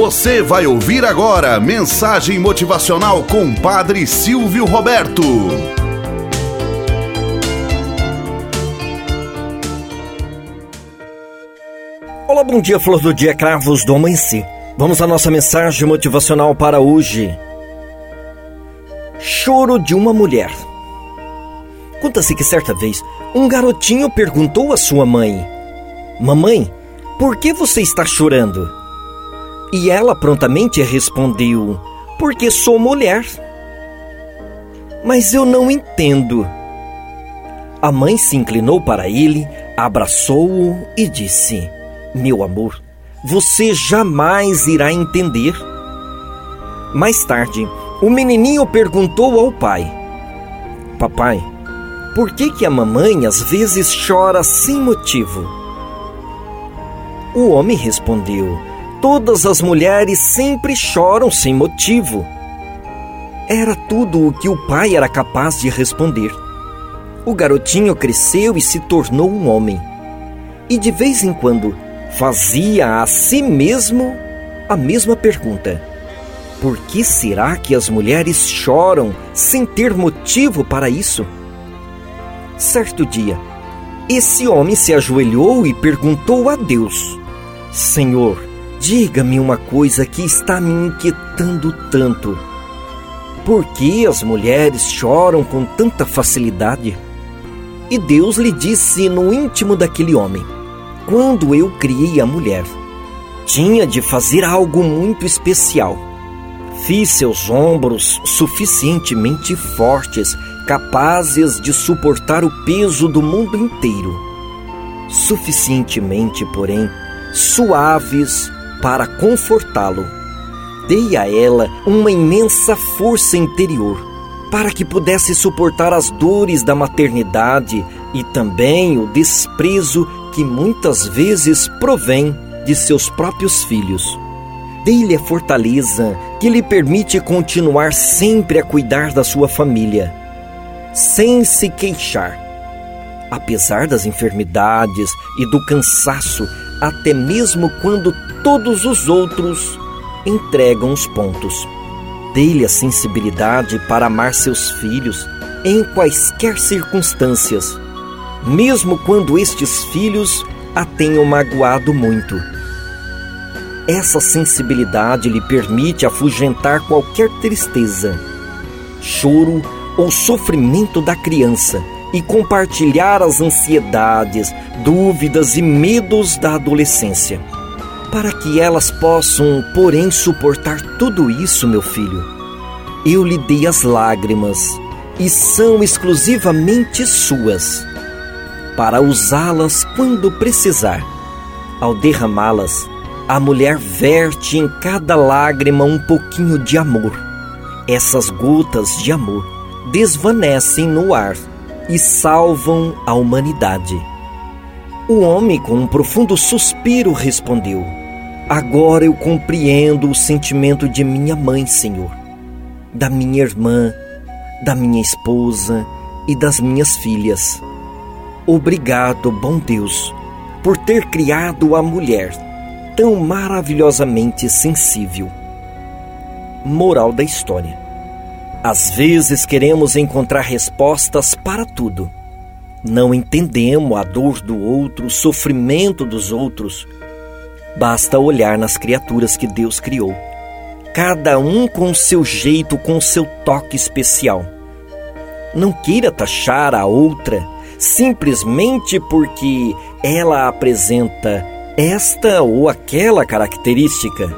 Você vai ouvir agora mensagem motivacional com Padre Silvio Roberto. Olá, bom dia, flor do dia, cravos do amanhecer. Vamos à nossa mensagem motivacional para hoje. Choro de uma mulher. Conta-se que certa vez um garotinho perguntou à sua mãe: Mamãe, por que você está chorando? E ela prontamente respondeu: Porque sou mulher. Mas eu não entendo. A mãe se inclinou para ele, abraçou-o e disse: Meu amor, você jamais irá entender. Mais tarde, o menininho perguntou ao pai: Papai, por que, que a mamãe às vezes chora sem motivo? O homem respondeu: Todas as mulheres sempre choram sem motivo. Era tudo o que o pai era capaz de responder. O garotinho cresceu e se tornou um homem. E de vez em quando fazia a si mesmo a mesma pergunta: Por que será que as mulheres choram sem ter motivo para isso? Certo dia, esse homem se ajoelhou e perguntou a Deus: Senhor, diga-me uma coisa que está me inquietando tanto. Por que as mulheres choram com tanta facilidade? E Deus lhe disse no íntimo daquele homem: Quando eu criei a mulher, tinha de fazer algo muito especial. Fiz seus ombros suficientemente fortes capazes de suportar o peso do mundo inteiro, suficientemente, porém, suaves para confortá-lo. Dei a ela uma imensa força interior para que pudesse suportar as dores da maternidade e também o desprezo que muitas vezes provém de seus próprios filhos. Dei-lhe a fortaleza que lhe permite continuar sempre a cuidar da sua família sem se queixar. Apesar das enfermidades e do cansaço, até mesmo quando todos os outros entregam os pontos. Dê-lhe a sensibilidade para amar seus filhos em quaisquer circunstâncias, mesmo quando estes filhos a tenham magoado muito. Essa sensibilidade lhe permite afugentar qualquer tristeza, choro ou sofrimento da criança e compartilhar as ansiedades, dúvidas e medos da adolescência. Para que elas possam, porém, suportar tudo isso, meu filho, eu lhe dei as lágrimas e são exclusivamente suas, para usá-las quando precisar. Ao derramá-las, a mulher verte em cada lágrima um pouquinho de amor. Essas gotas de amor desvanecem no ar e salvam a humanidade. O homem, com um profundo suspiro, respondeu: Agora eu compreendo o sentimento de minha mãe, Senhor, da minha irmã, da minha esposa e das minhas filhas. Obrigado, bom Deus, por ter criado a mulher tão maravilhosamente sensível. Moral da história às vezes queremos encontrar respostas para tudo. Não entendemos a dor do outro, o sofrimento dos outros. Basta olhar nas criaturas que Deus criou, cada um com seu jeito, com seu toque especial. Não queira taxar a outra simplesmente porque ela apresenta esta ou aquela característica.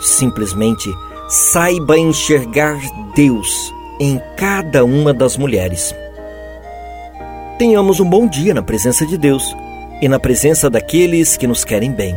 Simplesmente saiba enxergar Deus em cada uma das mulheres. Tenhamos um bom dia na presença de Deus e na presença daqueles que nos querem bem.